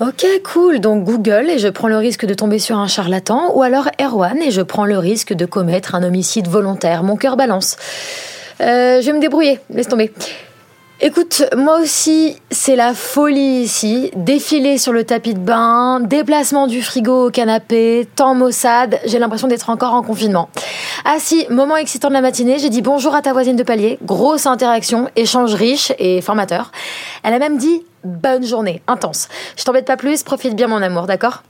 Ok, cool. Donc Google et je prends le risque de tomber sur un charlatan, ou alors Erwan et je prends le risque de commettre un homicide volontaire. Mon cœur balance. Euh, je vais me débrouiller. Laisse tomber. Écoute, moi aussi, c'est la folie ici. Défiler sur le tapis de bain, déplacement du frigo au canapé, temps maussade, j'ai l'impression d'être encore en confinement. Ah si, moment excitant de la matinée, j'ai dit bonjour à ta voisine de palier, grosse interaction, échange riche et formateur. Elle a même dit bonne journée, intense. Je t'embête pas plus, profite bien mon amour, d'accord?